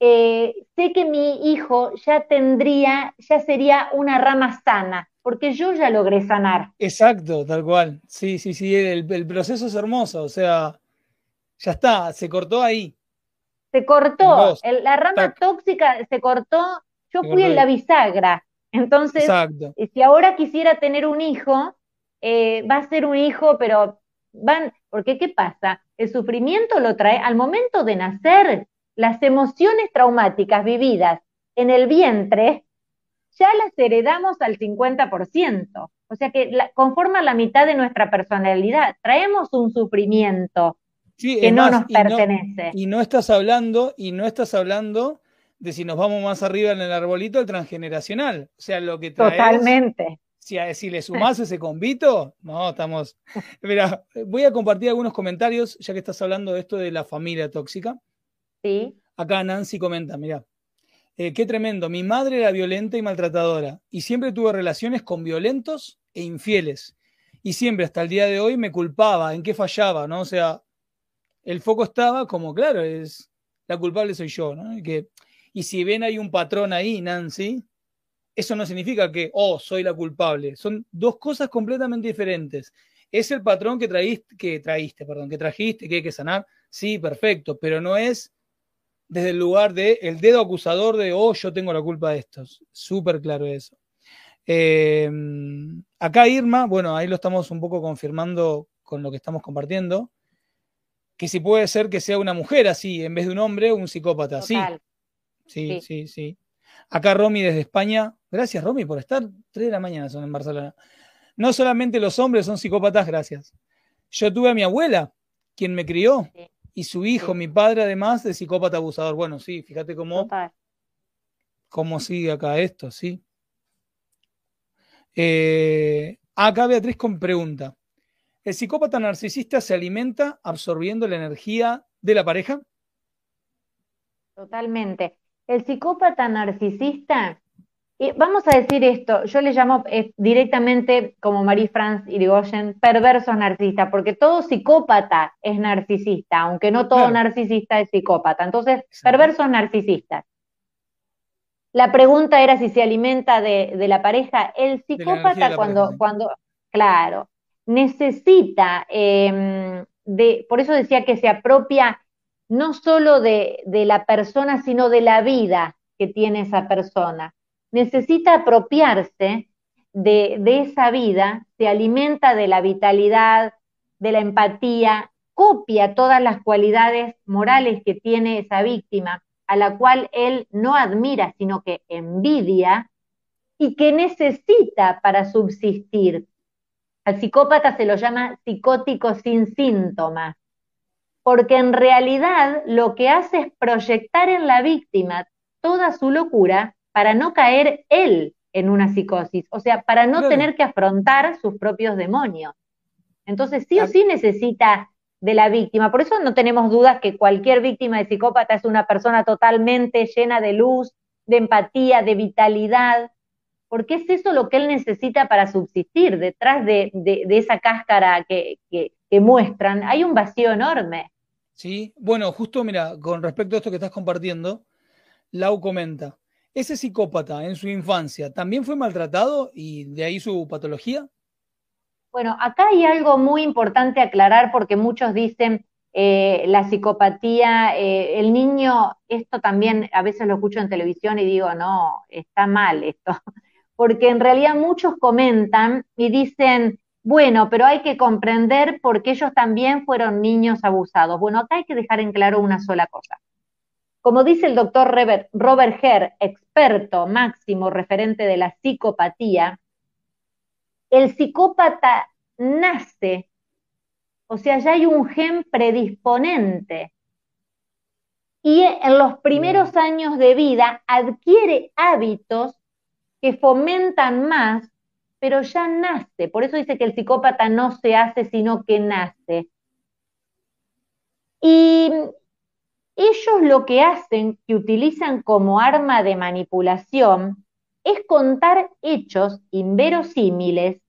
eh, sé que mi hijo ya tendría, ya sería una rama sana, porque yo ya logré sanar. Exacto, tal cual. Sí, sí, sí, el proceso es hermoso, o sea, ya está, se cortó ahí. Se cortó, la rama tóxica se cortó, yo fui en la bisagra. Entonces, eh, si ahora quisiera tener un hijo, eh, va a ser un hijo, pero van, porque ¿qué pasa? El sufrimiento lo trae al momento de nacer, las emociones traumáticas vividas en el vientre, ya las heredamos al 50%. O sea que la, conforman la mitad de nuestra personalidad. Traemos un sufrimiento que no nos pertenece. y no estás hablando, y no estás hablando de si nos vamos más arriba en el arbolito, el transgeneracional. O sea, lo que Totalmente. Si, si le sumás ese convito, no, estamos. Mira, voy a compartir algunos comentarios, ya que estás hablando de esto de la familia tóxica. Sí. Acá Nancy comenta, mira. Eh, qué tremendo. Mi madre era violenta y maltratadora y siempre tuvo relaciones con violentos e infieles. Y siempre hasta el día de hoy me culpaba en qué fallaba, ¿no? O sea, el foco estaba como, claro, es la culpable soy yo, ¿no? Y, que, y si ven hay un patrón ahí, Nancy, eso no significa que, oh, soy la culpable. Son dos cosas completamente diferentes. Es el patrón que traíste, que traíste, perdón, que trajiste, que hay que sanar. Sí, perfecto, pero no es desde el lugar de el dedo acusador de, oh, yo tengo la culpa de esto. Súper claro eso. Eh, acá Irma, bueno, ahí lo estamos un poco confirmando con lo que estamos compartiendo que si puede ser que sea una mujer así, en vez de un hombre, un psicópata. Sí. sí. Sí, sí, Acá Romy desde España. Gracias, Romy, por estar. Tres de la mañana son en Barcelona. No solamente los hombres son psicópatas, gracias. Yo tuve a mi abuela, quien me crió, Y su hijo, mi padre, además, de psicópata abusador. Bueno, sí, fíjate cómo, cómo sigue acá esto, sí. Eh, acá Beatriz con pregunta. ¿El psicópata narcisista se alimenta absorbiendo la energía de la pareja? Totalmente. El psicópata narcisista, vamos a decir esto, yo le llamo eh, directamente, como Marie-France Irigoyen, perverso narcisista, porque todo psicópata es narcisista, aunque no todo narcisista es psicópata. Entonces, perversos narcisistas. La pregunta era si se alimenta de, la pareja. El psicópata cuando, cuando, claro, necesita, em, de, por eso decía que se apropia no solo de, la persona, sino de la vida que tiene esa persona. Necesita apropiarse de, de esa vida, se alimenta de la vitalidad, de la empatía, copia todas las cualidades morales que tiene esa víctima, a la cual él no admira, sino que envidia y que necesita para subsistir. Al psicópata se lo llama psicótico sin síntomas porque en realidad lo que hace es proyectar en la víctima toda su locura para no caer él en una psicosis, o sea, para no tener que afrontar sus propios demonios. Entonces, sí o sí necesita de la víctima. Por eso no tenemos dudas que cualquier víctima de psicópata es una persona totalmente llena de luz, de empatía, de vitalidad, porque es eso lo que él necesita para subsistir. Detrás de, esa cáscara que muestran hay un vacío enorme. ¿sí? Bueno, justo mira, con respecto a esto que estás compartiendo, Lau comenta, ¿ese psicópata en su infancia también fue maltratado y de ahí su patología? Bueno, acá hay algo muy importante aclarar porque muchos dicen eh, la psicopatía, eh, el niño, esto también a veces lo escucho en televisión y digo, no, está mal esto, porque en realidad muchos comentan y dicen, bueno, pero hay que comprender por qué ellos también fueron niños abusados. Bueno, acá hay que dejar en claro una sola cosa. Como dice el doctor Robert Herr, experto máximo referente de la psicopatía, el psicópata nace, o sea, ya hay un gen predisponente. Y en los primeros años de vida adquiere hábitos que fomentan más pero ya nace. Por eso dice que el psicópata no se hace, sino que nace. Y ellos lo que hacen, que utilizan como arma de manipulación, es contar hechos inverosímiles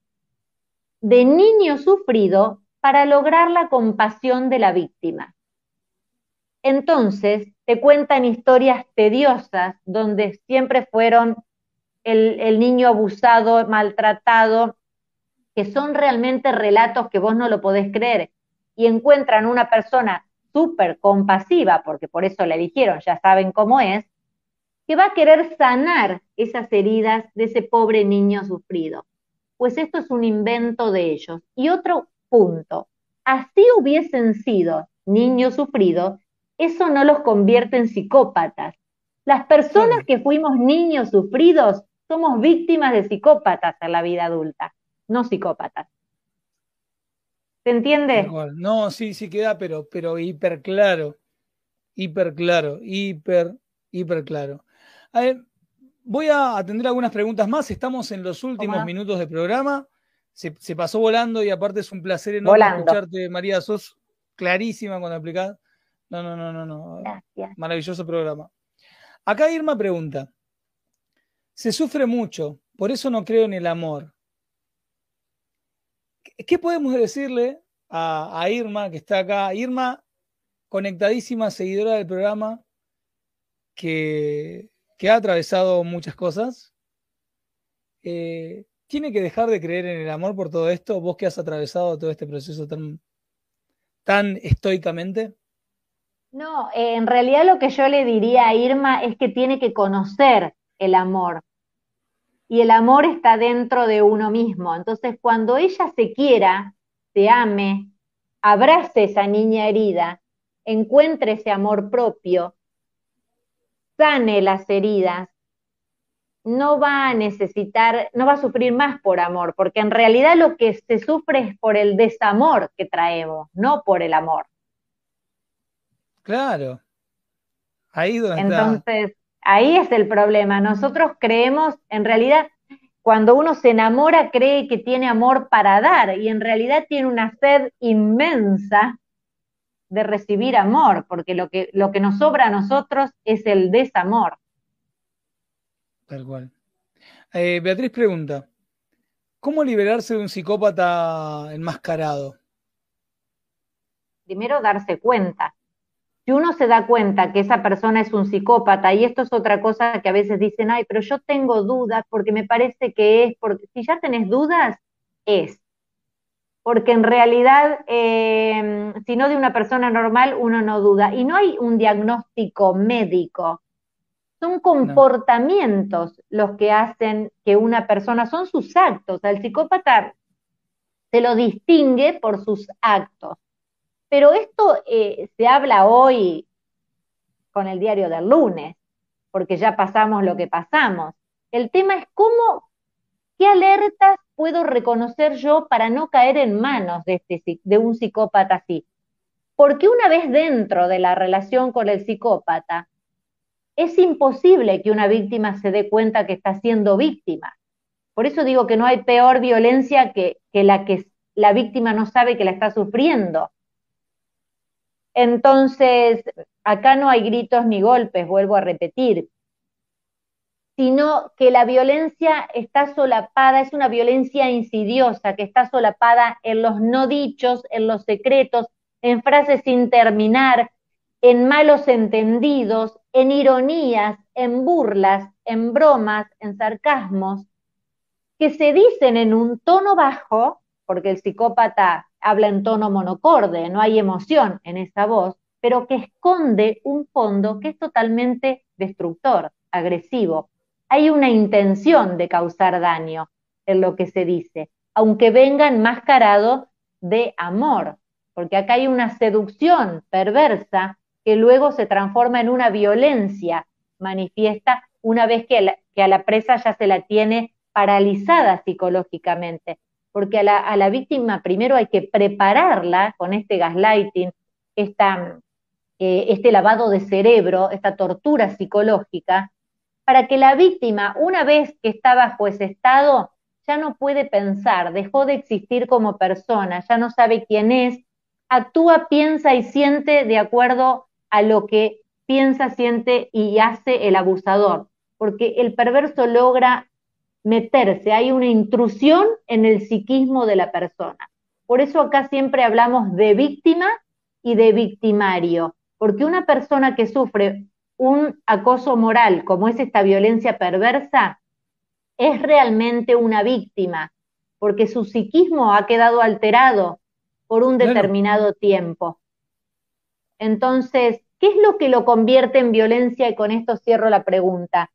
de niño sufrido para lograr la compasión de la víctima. Entonces, te cuentan historias tediosas donde siempre fueron el, niño abusado, maltratado, que son realmente relatos que vos no lo podés creer, y encuentran una persona súper compasiva, porque por eso la eligieron, ya saben cómo es, que va a querer sanar esas heridas de ese pobre niño sufrido. Pues esto es un invento de ellos. Y otro punto, así hubiesen sido niños sufridos, eso no los convierte en psicópatas. Las personas que fuimos niños sufridos somos víctimas de psicópatas en la vida adulta, no psicópatas. ¿Se entiende? No, sí, sí queda, pero, pero hiper claro, hiper claro, hiper, hiper claro. A ver, voy a atender algunas preguntas más. Estamos en los últimos minutos del programa. Se, pasó volando y aparte es un placer enorme escucharte, María. Sos clarísima cuando explicás. No, no, no, no, no. Gracias. Maravilloso programa. Acá Irma pregunta: se sufre mucho, por eso no creo en el amor. ¿Qué podemos decirle a, Irma, que está acá? Irma, conectadísima, seguidora del programa, que, ha atravesado muchas cosas. Eh, ¿Tiene que dejar de creer en el amor por todo esto? Vos que has atravesado todo este proceso tan, tan estoicamente. No, en realidad lo que yo le diría a Irma es que tiene que conocer el amor. Y el amor está dentro de uno mismo. Entonces, cuando ella se quiera, se ame, abrace esa niña herida, encuentre ese amor propio, sane las heridas, no va a necesitar, no va a sufrir más por amor, porque en realidad lo que se sufre es por el desamor que traemos, no por el amor. Claro. Ahí donde Entonces, ahí es el problema. Nosotros creemos, en realidad, cuando uno se enamora, cree que tiene amor para dar y en realidad tiene una sed inmensa de recibir amor, porque lo que, lo que nos sobra a nosotros es el desamor. Tal cual. Eh, Beatriz pregunta, ¿cómo liberarse de un psicópata enmascarado? Primero darse cuenta. Si uno se da cuenta que esa persona es un psicópata, y esto es otra cosa que a veces dicen, ay, pero yo tengo dudas porque me parece que es, porque si ya tenés dudas, es. Porque en realidad, eh, si no de una persona normal, uno no duda. Y no hay un diagnóstico médico. Son comportamientos los que hacen que una persona, son sus actos. Al psicópata se lo distingue por sus actos. Pero esto eh, se habla hoy con el diario del lunes, porque ya pasamos lo que pasamos. El tema es cómo, qué alertas puedo reconocer yo para no caer en manos de, este, de un psicópata así. Porque una vez dentro de la relación con el psicópata, es imposible que una víctima se dé cuenta que está siendo víctima. Por eso digo que no hay peor violencia que, que la que la víctima no sabe que la está sufriendo. Entonces, acá no hay gritos ni golpes, vuelvo a repetir, sino que la violencia está solapada, es una violencia insidiosa que está solapada en los no dichos, en los secretos, en frases sin terminar, en malos entendidos, en ironías, en burlas, en bromas, en sarcasmos, que se dicen en un tono bajo, porque el psicópata habla en tono monocorde, no hay emoción en esa voz, pero que esconde un fondo que es totalmente destructor, agresivo. Hay una intención de causar daño en lo que se dice, aunque venga enmascarado de amor, porque acá hay una seducción perversa que luego se transforma en una violencia manifiesta una vez que, que a la presa ya se la tiene paralizada psicológicamente porque a la, víctima primero hay que prepararla con este gaslighting, eh, este lavado de cerebro, esta tortura psicológica, para que la víctima, una vez que está bajo ese estado, ya no puede pensar, dejó de existir como persona, ya no sabe quién es, actúa, piensa y siente de acuerdo a lo que piensa, siente y hace el abusador, porque el perverso logra meterse, hay una intrusión en el psiquismo de la persona. Por eso acá siempre hablamos de víctima y de victimario, porque una persona que sufre un acoso moral como es esta violencia perversa, es realmente una víctima, porque su psiquismo ha quedado alterado por un determinado tiempo. Entonces, ¿qué es lo que lo convierte en violencia? Y con esto cierro la pregunta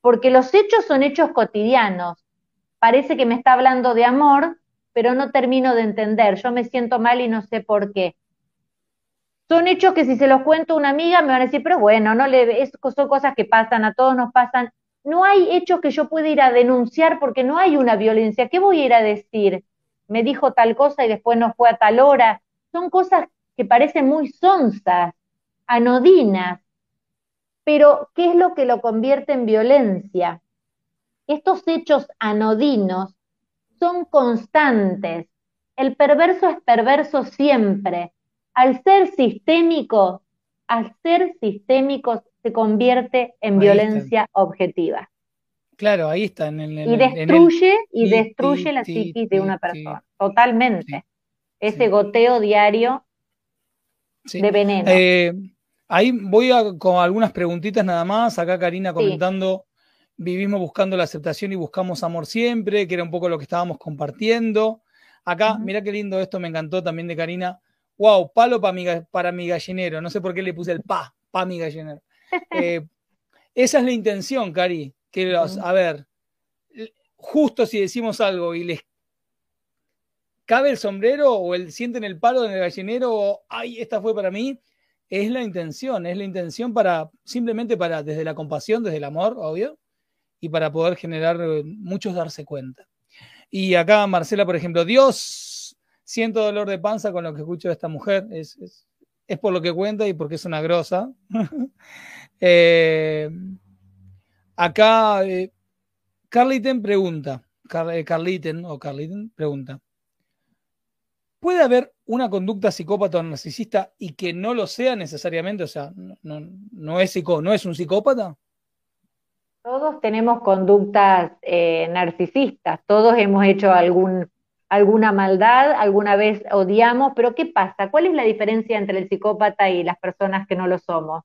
porque los hechos son hechos cotidianos. Parece que me está hablando de amor, pero no termino de entender. Yo me siento mal y no sé por qué. Son hechos que si se los cuento a una amiga me van a decir, pero bueno, no le, son cosas que pasan, a todos nos pasan. No hay hechos que yo pueda ir a denunciar porque no hay una violencia. ¿Qué voy a ir a decir? Me dijo tal cosa y después no fue a tal hora. Son cosas que parecen muy sonzas, anodinas, pero, ¿qué es lo que lo convierte en violencia? Estos hechos anodinos son constantes. El perverso es perverso siempre. Al ser sistémico, al ser sistémico se convierte en violencia objetiva. Claro, ahí está. En el, y destruye, y destruye la psiquis de una persona, totalmente. Ese goteo diario de veneno. Eh, Ahí voy con algunas preguntitas nada más. Acá Karina comentando, vivimos buscando la aceptación y buscamos amor siempre, que era un poco lo que estábamos compartiendo. Acá, mira qué lindo esto, me encantó también de Karina. Wow, palo para mi, para mi gallinero. No sé por qué le puse el pa, pa mi gallinero. Eh, esa es la intención, Cari. Que a ver, justo si decimos algo y les cabe el sombrero o el sienten el palo en el gallinero o ay, esta fue para mí, es la intención, es la intención para, simplemente para, desde la compasión, desde el amor, obvio, y para poder generar eh, muchos darse cuenta. Y acá Marcela, por ejemplo, Dios, siento dolor de panza con lo que escucho de esta mujer, es, es por lo que cuenta y porque es una grosa. Eh, acá eh, Carliten pregunta, eh, Carliten o Carliten pregunta, ¿puede haber una conducta psicópata o narcisista y que no lo sea necesariamente? O sea, no, es, ¿no es un psicópata? Todos tenemos conductas narcisistas, todos hemos hecho alguna maldad, alguna vez odiamos, pero ¿qué pasa? ¿Cuál es la diferencia entre el psicópata y las personas que no lo somos?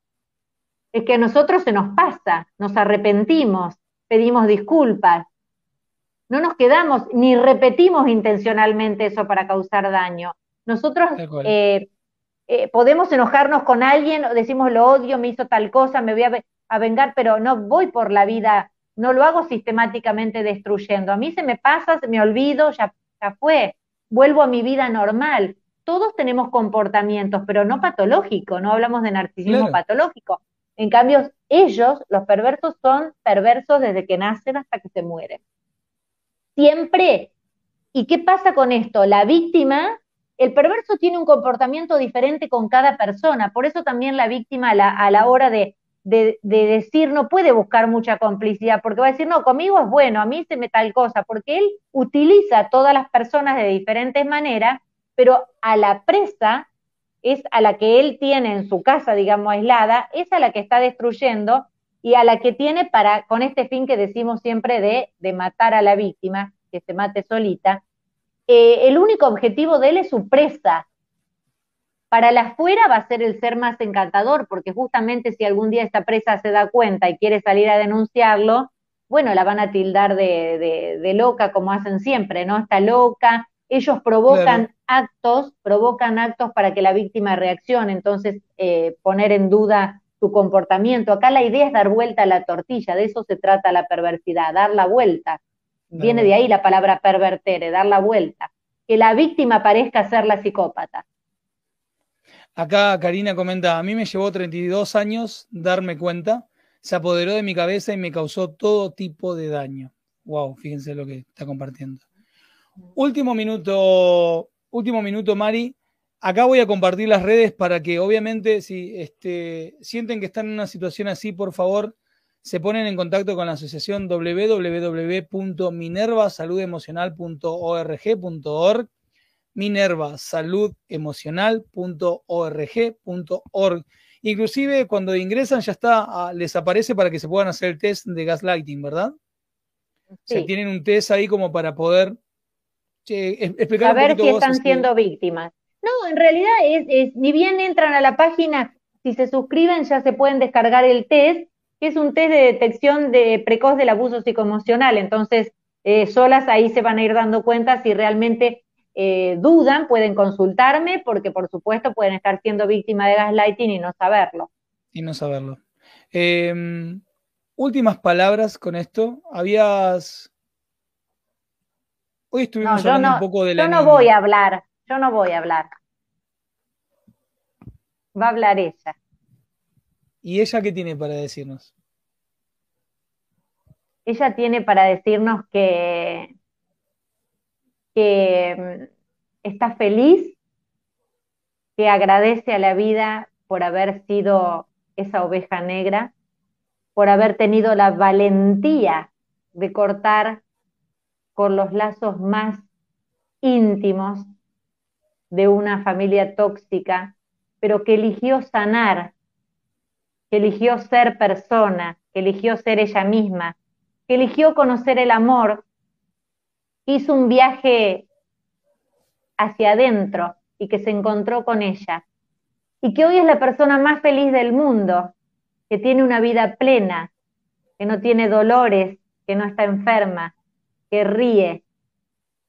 Es que a nosotros se nos pasa, nos arrepentimos, pedimos disculpas, no nos quedamos ni repetimos intencionalmente eso para causar daño. Nosotros eh, eh, podemos enojarnos con alguien, decimos lo odio, me hizo tal cosa, me voy a, a vengar, pero no voy por la vida, no lo hago sistemáticamente destruyendo. A mí se me pasa, se me olvido, ya ya fue, vuelvo a mi vida normal. Todos tenemos comportamientos, pero no patológicos, no hablamos de narcisismo patológico. En cambio, ellos, los perversos, son perversos desde que nacen hasta que se mueren. Siempre. ¿Y qué pasa con esto? La víctima, el perverso tiene un comportamiento diferente con cada persona, por eso también la víctima a la hora de de, decir, no puede buscar mucha complicidad, porque va a decir, no, conmigo es bueno, a mí se me tal cosa, porque él utiliza a todas las personas de diferentes maneras, pero a la presa es a la que él tiene en su casa, digamos, aislada, es a la que está destruyendo y a la que tiene para, con este fin que decimos siempre de, de matar a la víctima, que se mate solita, eh, el único objetivo de él es su presa, para la afuera va a ser el ser más encantador, porque justamente si algún día esta presa se da cuenta y quiere salir a denunciarlo, bueno, la van a tildar de, loca como hacen siempre, ¿no? Está loca. Ellos provocan actos, provocan actos para que la víctima reaccione, entonces eh, poner en duda comportamiento. Acá la idea es dar vuelta a la tortilla, de eso se trata la perversidad, dar la vuelta. Viene de ahí la palabra pervertere, dar la vuelta. Que la víctima parezca ser la psicópata. Acá Karina comenta, a mí me llevó 32 años darme cuenta, se apoderó de mi cabeza y me causó todo tipo de daño. Wow, fíjense lo que está compartiendo. Último minuto, último minuto, Mari. Acá voy a compartir las redes para que obviamente si este, sienten que están en una situación así, por favor, se ponen en contacto con la asociación www.minervasaludemocional.org.org Minerva minervasaludemocional.org.org. Inclusive cuando ingresan ya está, ah, les aparece para que se puedan hacer el test de gaslighting, ¿verdad? Sí. tienen un test ahí como para poder explicar. A ver si están siendo víctimas. No, en realidad es, ni bien entran a la página, si se suscriben ya se pueden descargar el test, que es un test de detección de precoz del abuso psicoemocional. Entonces, eh, solas ahí se van a ir dando cuenta si realmente eh, dudan, pueden consultarme porque por supuesto pueden estar siendo víctimas de gaslighting y no saberlo. Y no saberlo. Em, últimas palabras con esto. Habías... Hoy estuvimos hablando un poco de la... Yo no voy a hablar, yo no voy a hablar. Va a hablar ella. ¿Y ella qué tiene para decirnos? Ella tiene para decirnos que que mm, está feliz, que agradece a la vida por haber sido esa oveja negra, por haber tenido la valentía de cortar con los lazos más íntimos de una familia tóxica, pero que eligió sanar, que eligió ser persona, que eligió ser ella misma, que eligió conocer el amor hizo un viaje hacia adentro y que se encontró con ella. Y que hoy es la persona más feliz del mundo, que tiene una vida plena, que no tiene dolores, que no está enferma, que ríe,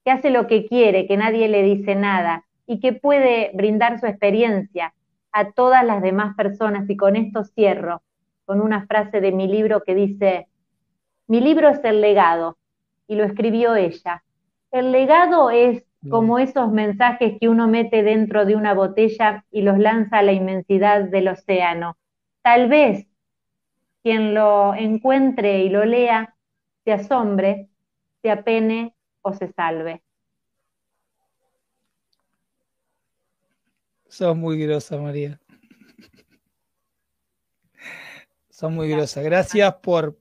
que hace lo que quiere, que nadie le dice nada y que puede brindar su experiencia a todas las demás personas. Y con esto cierro con una frase de mi libro que dice, mi libro es el legado y lo escribió ella. El legado es como esos mensajes que uno mete dentro de una botella y los lanza a la inmensidad del océano. Tal vez quien lo encuentre y lo lea se asombre, se apene o se salve. Son muy grosa, María. Son muy grosas. Gracias por,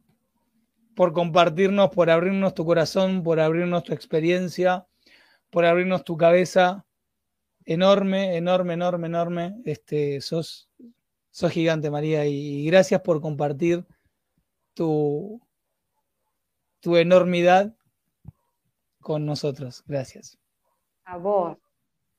por compartirnos, por abrirnos tu corazón, por abrirnos tu experiencia, por abrirnos tu cabeza. Enorme, enorme, enorme, enorme. Este, sos, sos gigante, María, y gracias por compartir tu, tu enormidad con nosotros. Gracias. A vos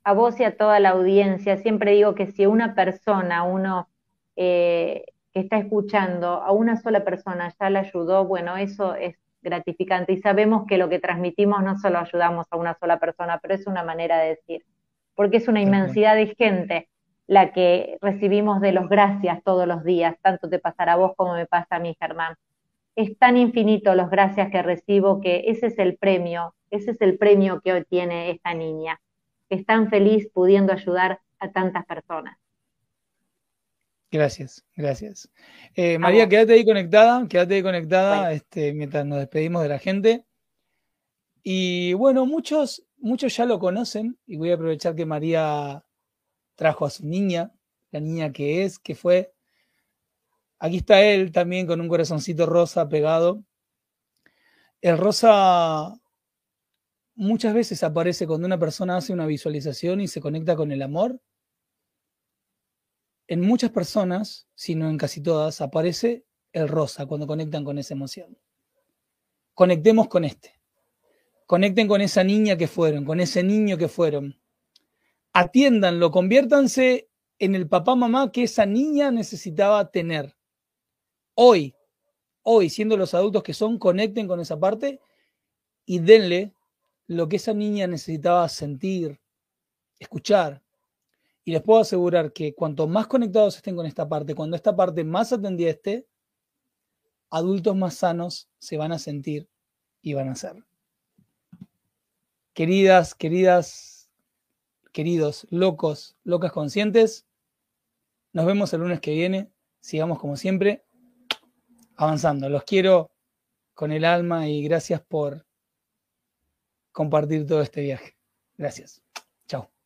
a vos y a toda la audiencia. Siempre digo que si una persona, uno eh, que está escuchando, a una sola persona ya la ayudó, bueno, eso es gratificante. Y sabemos que lo que transmitimos no solo ayudamos a una sola persona, pero es una manera de decir, porque es una inmensidad de gente la que recibimos de los gracias todos los días, tanto te pasará a vos como me pasa a mí, Germán. Es tan infinito los gracias que recibo que ese es el premio, ese es el premio que hoy tiene esta niña, que es tan feliz pudiendo ayudar a tantas personas. Gracias, gracias. Eh, María, quédate ahí conectada, quédate ahí conectada este, mientras nos despedimos de la gente. Y bueno, muchos, muchos ya lo conocen y voy a aprovechar que María trajo a su niña, la niña que es, que fue. Aquí está él también con un corazoncito rosa pegado. El rosa muchas veces aparece cuando una persona hace una visualización y se conecta con el amor. En muchas personas, si no en casi todas, aparece el rosa cuando conectan con esa emoción. Conectemos con este. Conecten con esa niña que fueron, con ese niño que fueron atiéndanlo, conviértanse en el papá mamá que esa niña necesitaba tener. Hoy, hoy, siendo los adultos que son, conecten con esa parte y denle lo que esa niña necesitaba sentir, escuchar. Y les puedo asegurar que cuanto más conectados estén con esta parte, cuando esta parte más atendida esté, adultos más sanos se van a sentir y van a ser. Queridas, queridas queridos locos, locas conscientes. Nos vemos el lunes que viene. Sigamos como siempre avanzando. Los quiero con el alma y gracias por compartir todo este viaje. Gracias.